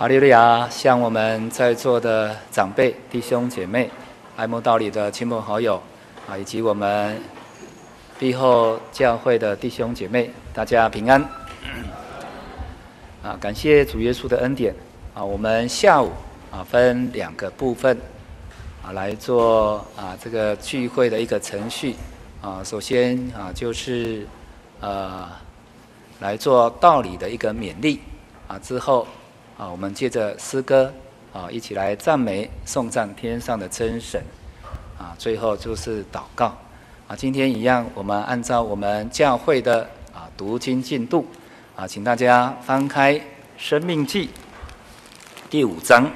哈利路亚！向我们在座的长辈、弟兄姐妹、爱慕道理的亲朋好友啊，以及我们庇后教会的弟兄姐妹，大家平安！啊，感谢主耶稣的恩典啊！我们下午啊分两个部分啊来做啊这个聚会的一个程序啊。首先啊就是呃来做道理的一个勉励啊，之后。啊，我们借着诗歌啊，一起来赞美、颂赞天上的真神啊。最后就是祷告啊。今天一样，我们按照我们教会的啊读经进度啊，请大家翻开《生命记》第五章，《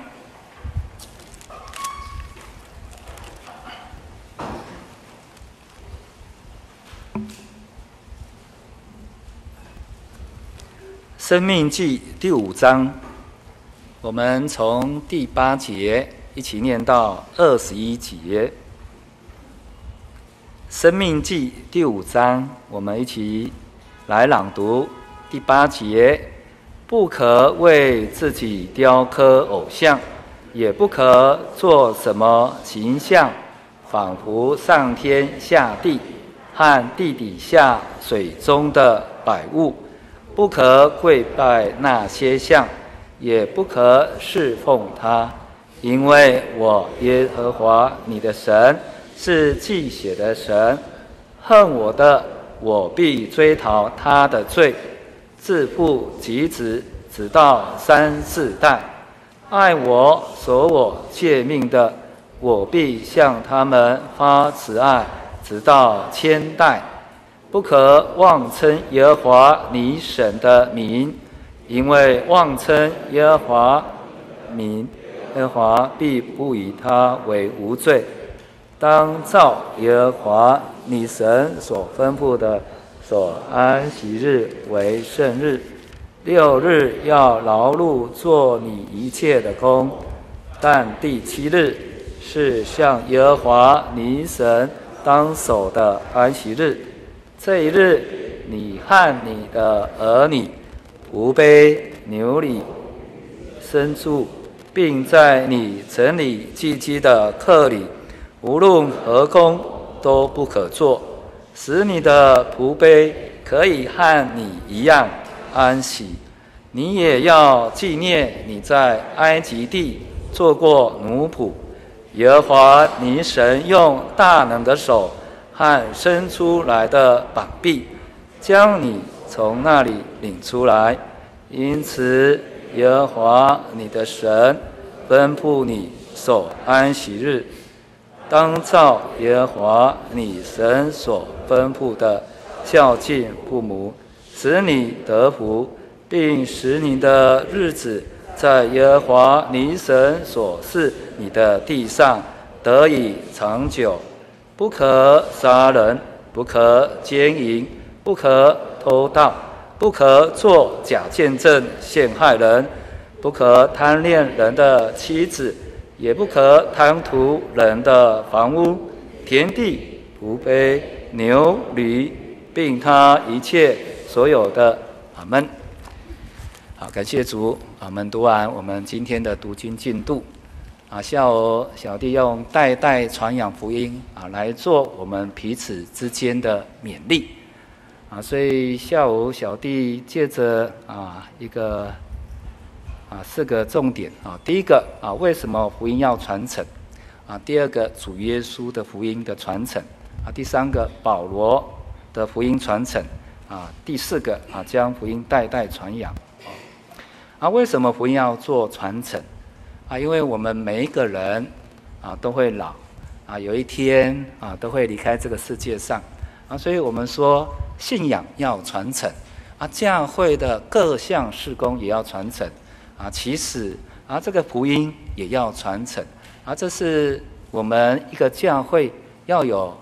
生命记》第五章。我们从第八节一起念到二十一节，《生命记》第五章，我们一起来朗读第八节：不可为自己雕刻偶像，也不可做什么形象，仿佛上天下地和地底下水中的百物，不可跪拜那些像。也不可侍奉他，因为我耶和华你的神是忌血的神，恨我的，我必追讨他的罪，自父及子，直到三四代；爱我、守我诫命的，我必向他们发慈爱，直到千代。不可妄称耶和华你神的名。因为妄称耶和华名，耶和华必不以他为无罪。当照耶和华你神所吩咐的，所安息日为圣日。六日要劳碌做你一切的工，但第七日是向耶和华你神当守的安息日。这一日，你和你的儿女。仆婢、牛里、牲畜，并在你城里寄居的客里，无论何工都不可做，使你的仆杯可以和你一样安息。你也要纪念你在埃及地做过奴仆，耶和华你神用大能的手和伸出来的膀臂，将你。从那里领出来，因此耶和华你的神吩咐你守安息日，当照耶和华你神所吩咐的孝敬父母，使你得福，并使你的日子在耶和华你神所赐你的地上得以长久。不可杀人，不可奸淫，不可。偷盗，不可作假见证陷害人，不可贪恋人的妻子，也不可贪图人的房屋、田地、仆婢、牛驴，并他一切所有的。阿门。好，感谢主。我们读完我们今天的读经进度。啊，下午小弟用代代传扬福音啊，来做我们彼此之间的勉励。啊，所以下午小弟借着啊一个啊四个重点啊，第一个啊为什么福音要传承啊？第二个主耶稣的福音的传承啊，第三个保罗的福音传承啊，第四个啊将福音代代传扬啊。为什么福音要做传承啊？因为我们每一个人啊都会老啊，有一天啊都会离开这个世界上啊，所以我们说。信仰要传承啊，教会的各项事工也要传承啊。其实啊，这个福音也要传承啊。这是我们一个教会要有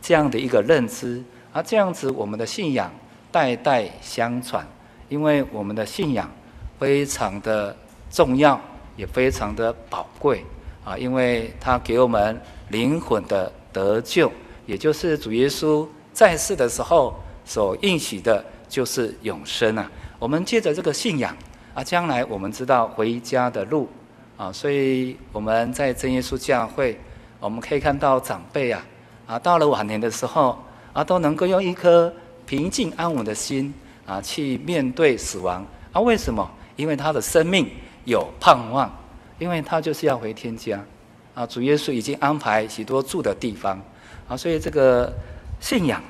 这样的一个认知啊。这样子，我们的信仰代代相传，因为我们的信仰非常的重要，也非常的宝贵啊。因为它给我们灵魂的得救，也就是主耶稣在世的时候。所应许的就是永生啊！我们借着这个信仰啊，将来我们知道回家的路啊，所以我们在真耶稣教会，我们可以看到长辈啊，啊，到了晚年的时候啊，都能够用一颗平静安稳的心啊，去面对死亡啊。为什么？因为他的生命有盼望，因为他就是要回天家啊。主耶稣已经安排许多住的地方啊，所以这个信仰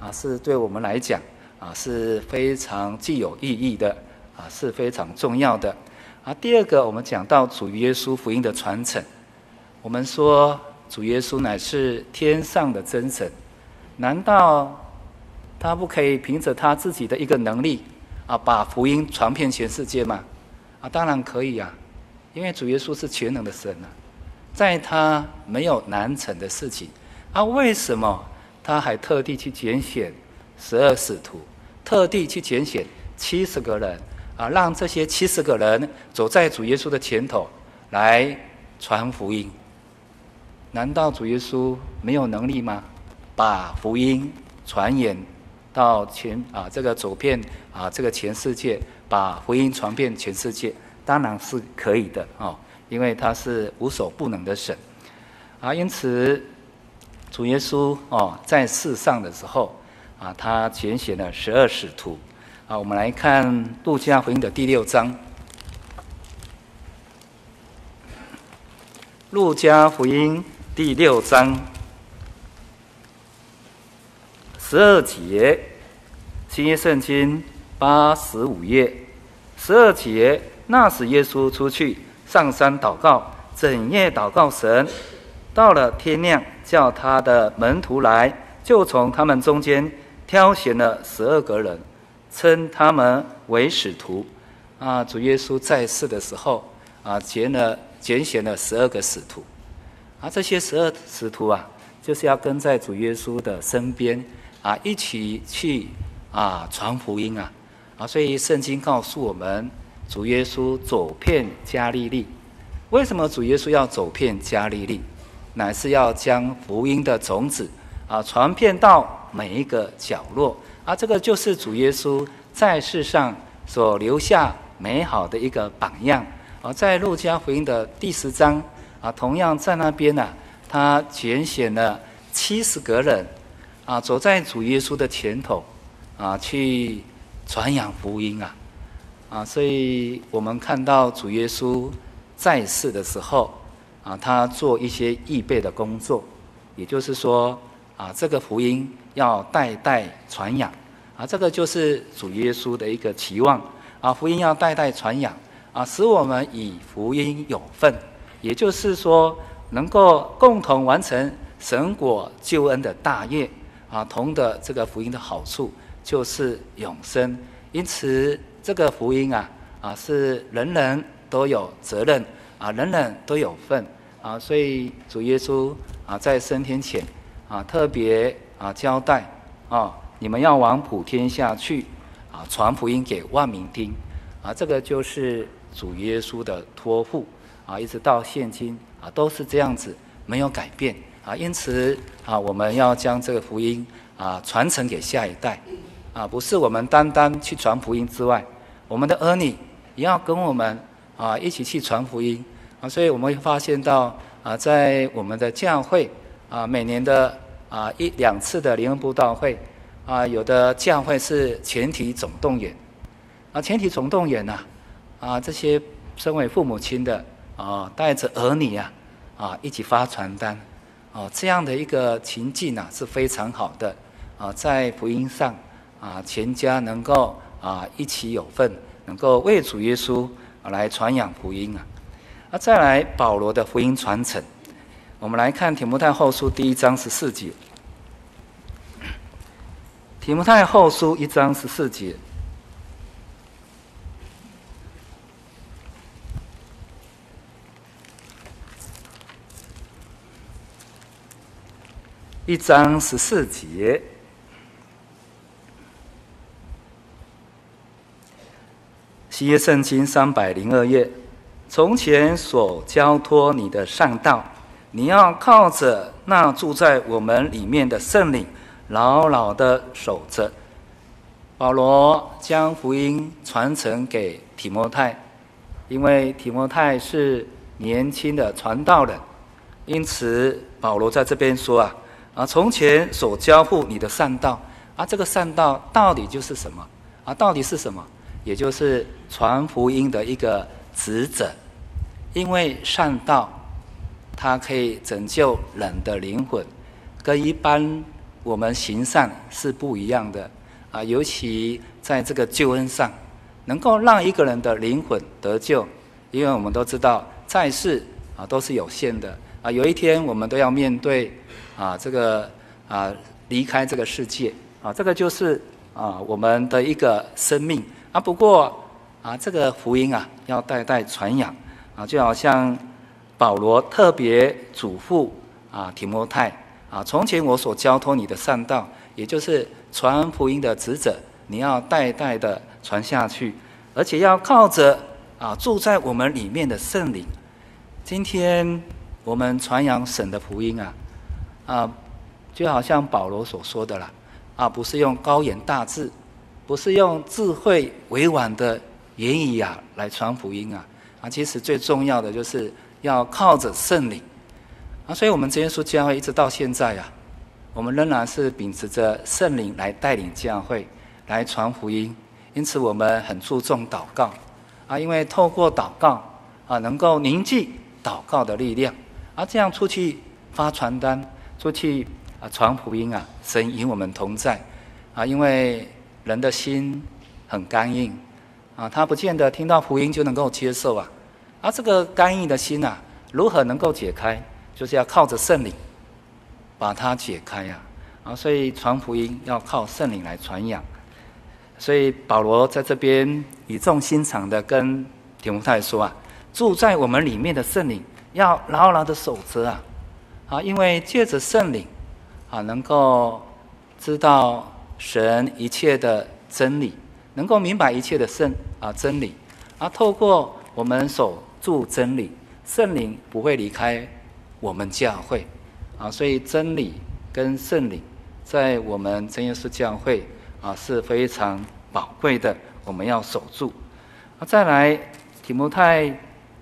啊，是对我们来讲啊是非常具有意义的啊，是非常重要的啊。第二个，我们讲到主耶稣福音的传承，我们说主耶稣乃是天上的真神，难道他不可以凭着他自己的一个能力？啊，把福音传遍全世界吗？啊，当然可以啊，因为主耶稣是全能的神啊，在他没有难成的事情。啊，为什么他还特地去拣选十二使徒，特地去拣选七十个人啊，让这些七十个人走在主耶稣的前头来传福音？难道主耶稣没有能力吗？把福音传言到全啊，这个走遍啊，这个全世界，把福音传遍全世界，当然是可以的哦，因为他是无所不能的神啊。因此，主耶稣哦，在世上的时候啊，他拣选了十二使徒啊。我们来看路加福音的第六章，路加福音第六章。十二节，新约圣经八十五页。十二节，那时耶稣出去上山祷告，整夜祷告神。到了天亮，叫他的门徒来，就从他们中间挑选了十二个人，称他们为使徒。啊，主耶稣在世的时候，啊，拣了拣选了十二个使徒。啊，这些十二使徒啊，就是要跟在主耶稣的身边。啊，一起去啊传福音啊，啊，所以圣经告诉我们，主耶稣走遍加利利。为什么主耶稣要走遍加利利？乃是要将福音的种子啊传遍到每一个角落。啊，这个就是主耶稣在世上所留下美好的一个榜样。啊，在路加福音的第十章啊，同样在那边呢，他拣选了七十个人。啊，走在主耶稣的前头，啊，去传扬福音啊，啊，所以我们看到主耶稣在世的时候，啊，他做一些预备的工作，也就是说，啊，这个福音要代代传扬，啊，这个就是主耶稣的一个期望，啊，福音要代代传扬，啊，使我们与福音有份，也就是说，能够共同完成神果救恩的大业。啊，同的这个福音的好处就是永生，因此这个福音啊啊是人人都有责任啊，人人都有份啊，所以主耶稣啊在升天前啊特别啊交代啊，你们要往普天下去啊，传福音给万民听啊，这个就是主耶稣的托付啊，一直到现今啊都是这样子，没有改变。啊，因此啊，我们要将这个福音啊传承给下一代，啊，不是我们单单去传福音之外，我们的儿女也要跟我们啊一起去传福音啊。所以我们会发现到啊，在我们的教会啊，每年的啊一两次的灵恩布道会啊，有的教会是全体总动员啊，全体总动员呐啊，这些身为父母亲的啊，带着儿女啊啊一起发传单。哦，这样的一个情境啊，是非常好的啊，在福音上啊，全家能够啊一起有份，能够为主耶稣啊来传扬福音啊。那，再来保罗的福音传承，我们来看提摩太后书第一章十四节。提摩太后书一章十四节。一章十四节，新约圣经三百零二页。从前所交托你的上道，你要靠着那住在我们里面的圣灵，牢牢的守着，保罗将福音传承给提摩太，因为提摩太是年轻的传道人，因此保罗在这边说啊啊，从前所交付你的善道啊，这个善道到底就是什么啊？到底是什么？也就是传福音的一个职责，因为善道它可以拯救人的灵魂，跟一般我们行善是不一样的啊。尤其在这个救恩上，能够让一个人的灵魂得救，因为我们都知道在世啊都是有限的啊，有一天我们都要面对啊这个啊离开这个世界啊，这个就是啊我们的一个生命。啊，不过啊，这个福音啊，要代代传扬啊，就好像保罗特别嘱咐啊提摩太啊，从前我所交托你的善道，也就是传福音的职责，你要代代的传下去，而且要靠着啊住在我们里面的圣灵。今天我们传扬神的福音啊，啊，就好像保罗所说的啦，啊，不是用高言大志。不是用智慧委婉的言语啊来传福音啊啊！其实最重要的就是要靠着圣灵啊！所以我们真耶稣教会一直到现在啊，我们仍然是秉持着圣灵来带领教会来传福音。因此我们很注重祷告啊，因为透过祷告啊，能够凝聚祷告的力量啊，这样出去发传单、出去啊传福音啊，神与我们同在啊，因为。人的心很刚硬，啊，他不见得听到福音就能够接受啊，而、这个刚硬的心啊，如何能够解开？就是要靠着圣灵把它解开呀，啊，所以传福音要靠圣灵来传扬。所以保罗在这边语重心长的跟提摩太说啊，住在我们里面的圣灵要牢牢的守着啊，啊，因为借着圣灵啊，能够知道。神一切的真理，能够明白一切的圣啊真理，啊，透过我们守住真理，圣灵不会离开我们教会，啊，所以真理跟圣灵在我们真耶稣教会啊是非常宝贵的，我们要守住。啊，再来提摩太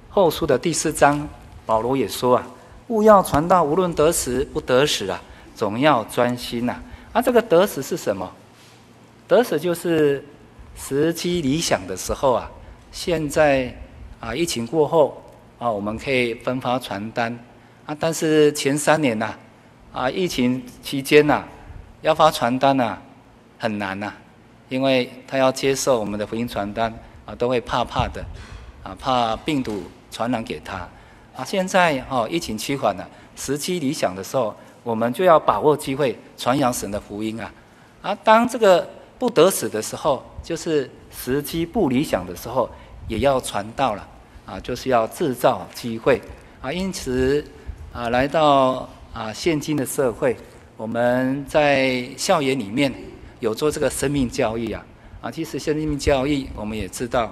后书的第四章，保罗也说啊，务要传道，无论得时不得时啊，总要专心呐。啊，这个得时是什么？得时就是时机理想的时候啊。现在啊，疫情过后啊，我们可以分发传单啊。但是前三年呐，啊，疫情期间呐，要发传单呐，很难呐，因为他要接受我们的福音传单啊，都会怕怕的啊，怕病毒传染给他啊。现在哦，疫情趋缓了，时机理想的时候。我们就要把握机会传扬神的福音啊！啊，当这个不得死的时候，就是时机不理想的时候，也要传道了啊！就是要制造机会啊！因此啊，来到啊现今的社会，我们在校园里面有做这个生命教育啊！啊，其实生命教育我们也知道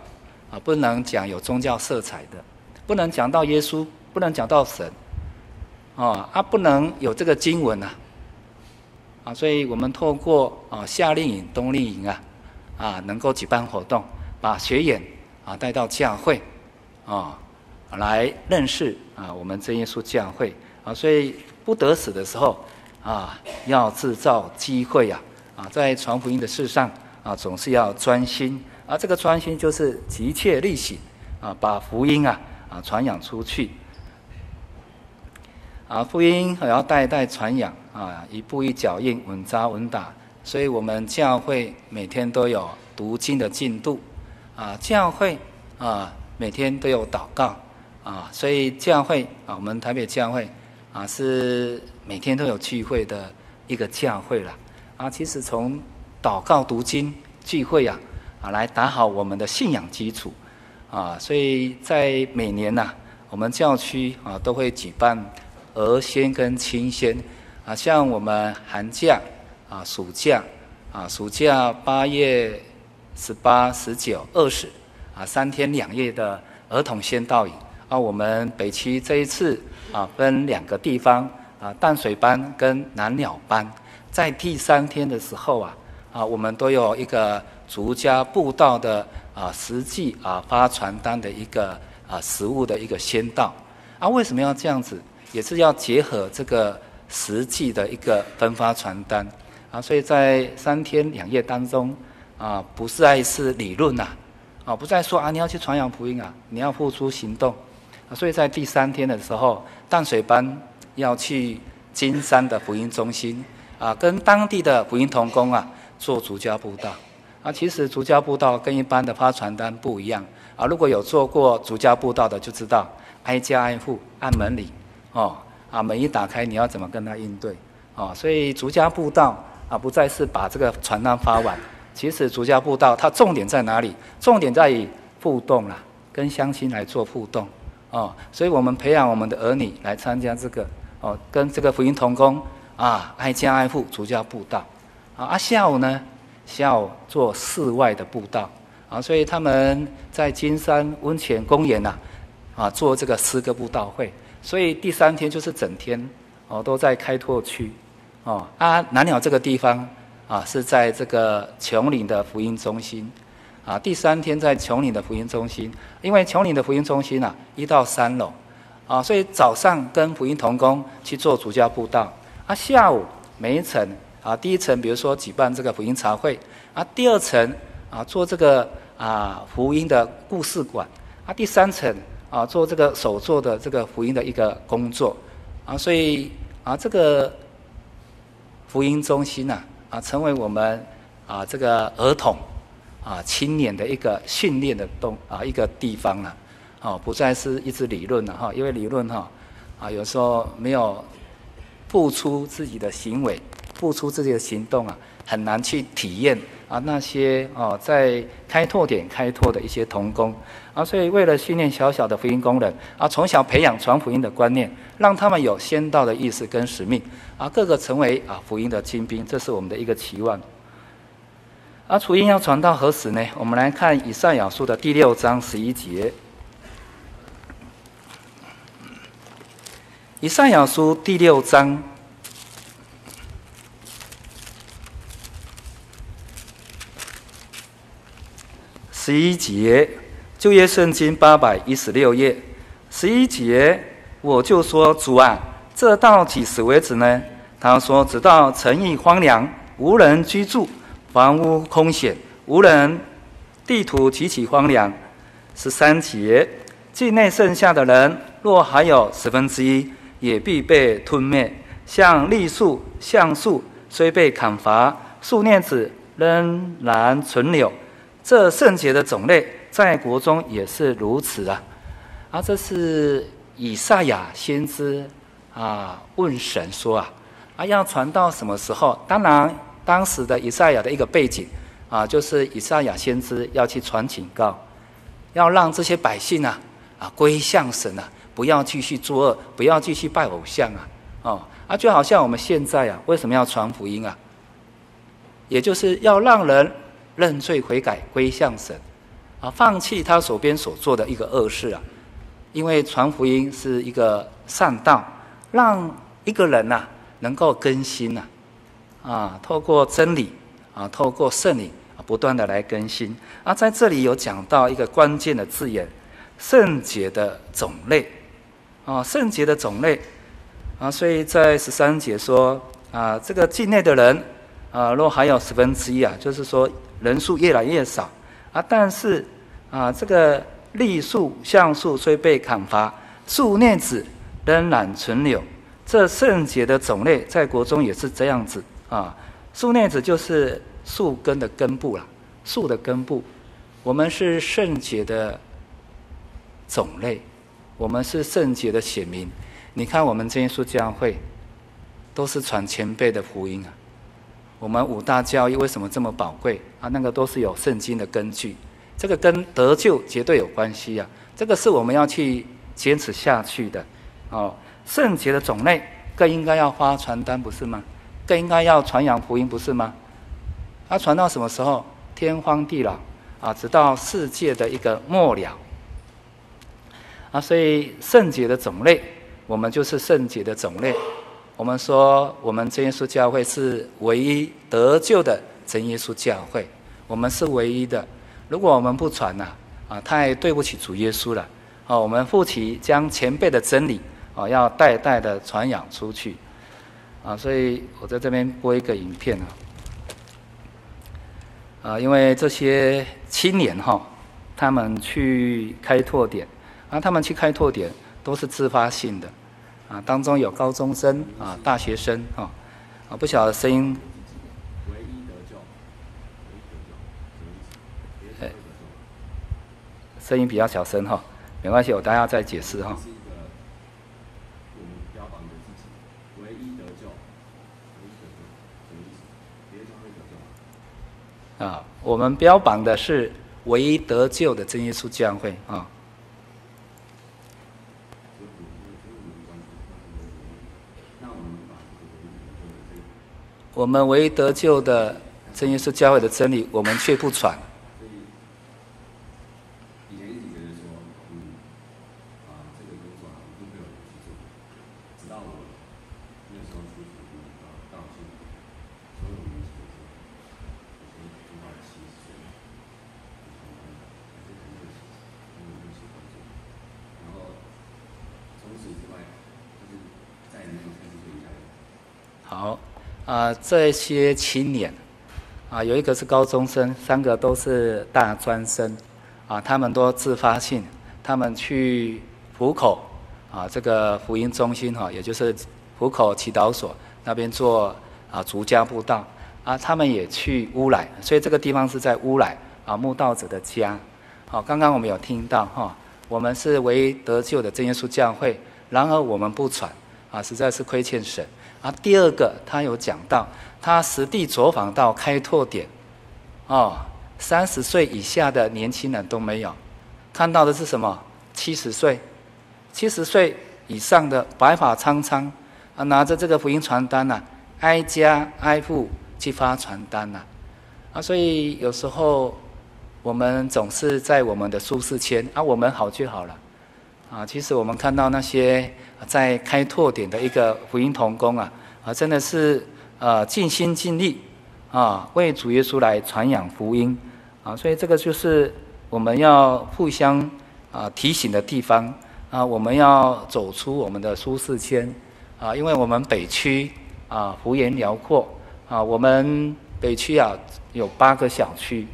啊，不能讲有宗教色彩的，不能讲到耶稣，不能讲到神。啊，啊，不能有这个经文呐，啊，啊所以我们透过啊夏令营、冬令营啊，啊，能够举办活动，把学员啊带到教会，啊，来认识啊我们真耶稣教会啊，所以不得死的时候啊，要制造机会呀，啊，在传福音的事上啊，总是要专心，啊，这个专心就是急切力行啊，把福音啊啊传扬出去。啊，福音还要代代传扬啊，一步一脚印，稳扎稳打。所以我们教会每天都有读经的进度，啊，教会啊每天都有祷告，啊，所以教会啊，我们台北教会啊是每天都有聚会的一个教会了。啊，其实从祷告、读经、聚会呀，啊，来打好我们的信仰基础，啊，所以在每年呐，我们教区啊都会举办。儿仙跟青仙，啊，像我们寒假啊、暑假啊、暑假八月十八、十九、二十啊，三天两夜的儿童先到营啊，我们北区这一次啊，分两个地方啊，淡水班跟南鸟班，在第三天的时候啊，啊，我们都有一个逐家步道的啊实际啊发传单的一个啊实物的一个先到啊。为什么要这样子？也是要结合这个实际的一个分发传单啊。所以在三天两夜当中啊，不是爱是理论呐啊，不再说啊你要去传扬福音啊，你要付诸行动啊。所以在第三天的时候，淡水班要去金山的福音中心啊，跟当地的福音同工啊。做逐家布道啊，其实逐家布道跟一般的发传单不一样啊。如果有做过逐家布道的，就知道挨家挨户按门铃哦啊，门一打开，你要怎么跟他应对哦？所以逐家布道啊，不再是把这个传单发完。其实逐家布道它重点在哪里？重点在于互动啦，跟乡亲来做互动哦。所以我们培养我们的儿女来参加这个哦，跟这个福音同工啊，挨家挨户逐家布道。啊，下午呢，下午做室外的布道啊，所以他们在金山温泉公园呐，啊，做这个诗歌布道会。所以第三天就是整天哦，都在开拓区哦。啊，南鸟这个地方啊，是在这个琼岭的福音中心啊。第三天在琼岭的福音中心，因为琼岭的福音中心呐，一到三楼啊，所以早上跟福音同工去做主教布道啊，下午每一层。啊，第一层比如说举办这个福音茶会，啊，第二层啊做这个啊福音的故事馆，啊，第三层啊做这个手作的这个福音的一个工作，啊，所以啊这个福音中心呐啊成为我们啊这个儿童啊青年的一个训练的东啊一个地方了，哦，不再是一直理论了哈，因为理论哈啊有时候没有付出自己的行为。付出自己的行动啊，很难去体验啊那些哦在开拓点开拓的一些童工啊，所以为了训练小小的福音工人啊，从小培养传福音的观念，让他们有先道的意识跟使命啊，个个成为啊福音的精兵，这是我们的一个期望。啊，福音要传到何时呢？我们来看以赛亚书的第六章十一节。以赛亚书第六章。十一节，旧约圣经八百一十六页。十一节，我就说主啊，这到几时为止呢？他说，直到城邑荒凉，无人居住，房屋空闲，无人，地土极其荒凉。十三节，境内剩下的人，若还有十分之一，也必被吞灭。像栗树、橡树，虽被砍伐，树藓子仍然存留。这圣洁的种类在国中也是如此啊！啊，这是以赛亚先知啊问神说啊啊，要传到什么时候？当然，当时的以赛亚的一个背景啊，就是以赛亚先知要去传警告，要让这些百姓啊啊归向神啊，不要继续作恶，不要继续拜偶像啊！哦啊，就好像我们现在啊，为什么要传福音啊？也就是要让人。认罪悔改归向神，啊，放弃他手边所做的一个恶事啊，因为传福音是一个善道，让一个人呐、能够更新呐，啊，透过真理啊，透过圣灵啊，不断的来更新。啊，在这里有讲到一个关键的字眼，圣洁的种类，啊，圣洁的种类，啊，所以在十三节说啊，这个境内的人啊，若还有十分之一啊，就是说。人数越来越少啊，但是啊，这个栗树、橡树虽被砍伐，树念子仍然存留。这圣洁的种类在国中也是这样子啊。树念子就是树根的根部了，树的根部。我们是圣洁的种类，我们是圣洁的选民。你看，我们这些书教会都是传前辈的福音啊。我们五大教义为什么这么宝贵啊？那个都是有圣经的根据，这个跟得救绝对有关系啊！这个是我们要去坚持下去的哦。圣洁的种类更应该要发传单，不是吗？更应该要传扬福音，不是吗？啊、传到什么时候？天荒地老啊，直到世界的一个末了啊！所以圣洁的种类，我们就是圣洁的种类。我们说，我们真耶稣教会是唯一得救的真耶稣教会。我们是唯一的。如果我们不传呐，啊，太对不起主耶稣了。啊，我们负起将前辈的真理，啊，要代代的传扬出去。啊，所以我在这边播一个影片啊。啊，因为这些青年哈，他们去开拓点，啊，他们去开拓点都是自发性的，啊，当中有高中生啊，大学生啊，啊，不晓得声音。唯一得救，声音比较小声哈，没关系，我等下再解释哈。啊，我们标榜的是唯一得救的真耶稣教会啊。我们唯一得救的真耶稣教会的真理，我们却不传。啊，这些青年，啊，有一个是高中生，三个都是大专生，啊，他们都自发性，他们去浦口，啊，这个福音中心哈，也就是浦口祈祷所那边做啊逐家布道，啊，他们也去乌来，所以这个地方是在乌来啊，慕道者的家。好，刚刚我们有听到哈，我们是唯一得救的真耶稣教会，然而我们不传，啊，实在是亏欠神。啊，第二个他有讲到，他实地走访到开拓点，哦，三十岁以下的年轻人都没有，看到的是什么？七十岁，七十岁以上的白发苍苍，啊，拿着这个福音传单呐、挨家挨户去发传单呐、啊，所以有时候我们总是在我们的舒适圈，啊，我们好就好了，啊，其实我们看到那些。在开拓点的一个福音童工啊，啊，真的是呃尽心尽力啊，为主耶稣来传扬福音啊，所以这个就是我们要互相啊提醒的地方啊，我们要走出我们的舒适圈啊，因为我们北区啊幅员辽阔啊，我们北区啊有八个小区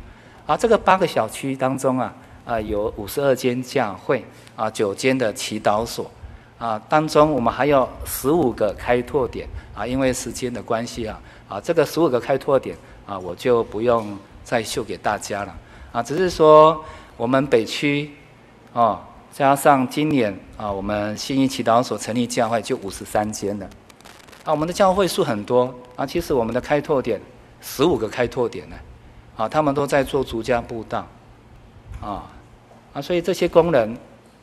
啊，这个八个小区当中啊啊有五十二间教会啊，九间的祈祷所。啊，当中我们还有十五个开拓点啊，因为时间的关系啊，啊，这个十五个开拓点啊，我就不用再秀给大家了啊，只是说我们北区哦，加上今年啊，我们新一祈祷所成立教会就五十三间了啊，我们的教会数很多啊，其实我们的开拓点十五个开拓点呢，啊，他们都在做逐家布道啊啊，所以这些工人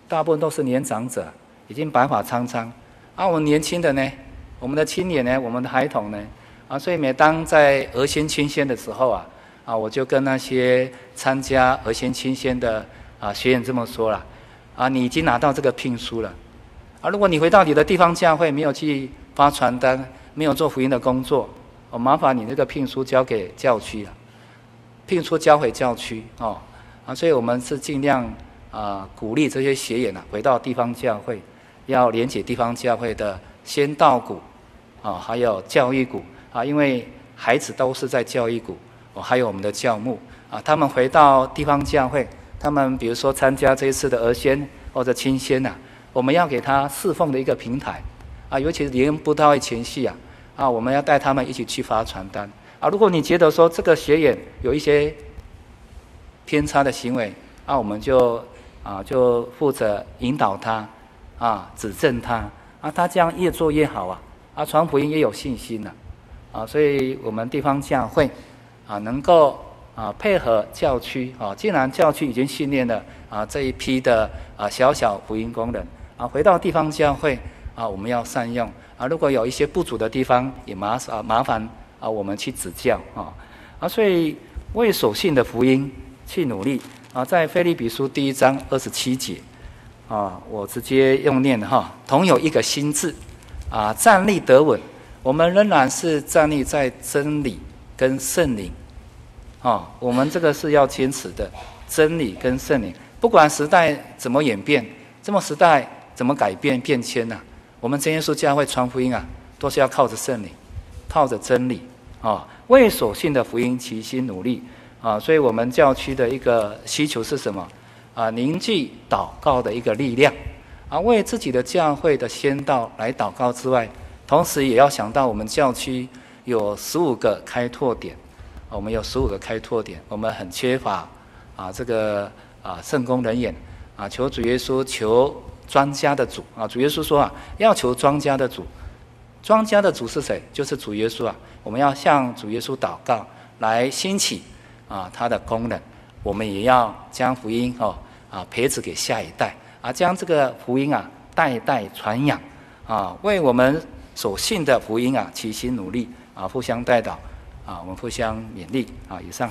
大部分都是年长者。已经白发苍苍，啊，我们年轻的呢，我们的青年呢，我们的孩童呢，啊，所以每当在儿先清先的时候啊，啊，我就跟那些参加儿先清先的啊学员这么说了，啊，你已经拿到这个聘书了，啊，如果你回到你的地方教会没有去发传单，没有做福音的工作，我麻烦你这个聘书交给教区了，聘书交回教区哦，啊，所以我们是尽量啊鼓励这些学员啊回到地方教会。要连接地方教会的先道股，啊，还有教育股啊，因为孩子都是在教育股，哦，还有我们的教牧啊，他们回到地方教会，他们比如说参加这一次的儿先或者亲先呐，我们要给他侍奉的一个平台啊，尤其是连布道会前夕啊，啊，我们要带他们一起去发传单啊。如果你觉得说这个学员有一些偏差的行为，那我们就啊就负责引导他。啊，指正他啊，他这样越做越好啊，啊，传福音也有信心了，啊，所以我们地方教会啊，能够啊配合教区啊，既然教区已经训练了啊这一批的啊小小福音工人啊，回到地方教会啊，我们要善用啊，如果有一些不足的地方，也麻啊麻烦啊我们去指教啊，啊，所以为所信的福音去努力啊，在腓利比书第一章二十七节。啊，我直接用念哈，同有一个心志，啊，站立得稳。我们仍然是站立在真理跟圣灵啊，我们这个是要坚持的真理跟圣灵，不管时代怎么演变，这么时代怎么改变变迁呐、我们真耶稣教会传福音啊，都是要靠着圣灵，靠着真理啊、为所信的福音齐心努力啊、所以我们教区的一个需求是什么啊？凝聚祷告的一个力量啊，为自己的教会的先道来祷告之外，同时也要想到我们教区有十五个开拓点。我们有十五个开拓点，我们很缺乏啊，这个啊圣工人员啊，求主耶稣求庄家的主啊，主耶稣说啊，要求庄家的主，庄家的主是谁？就是主耶稣啊，我们要向主耶稣祷告，来兴起啊它的功能，我们也要将福音哦啊培植给下一代啊，将这个福音啊代代传扬啊，为我们所信的福音啊齐心努力啊，互相代祷。啊，我们互相勉励啊！以上。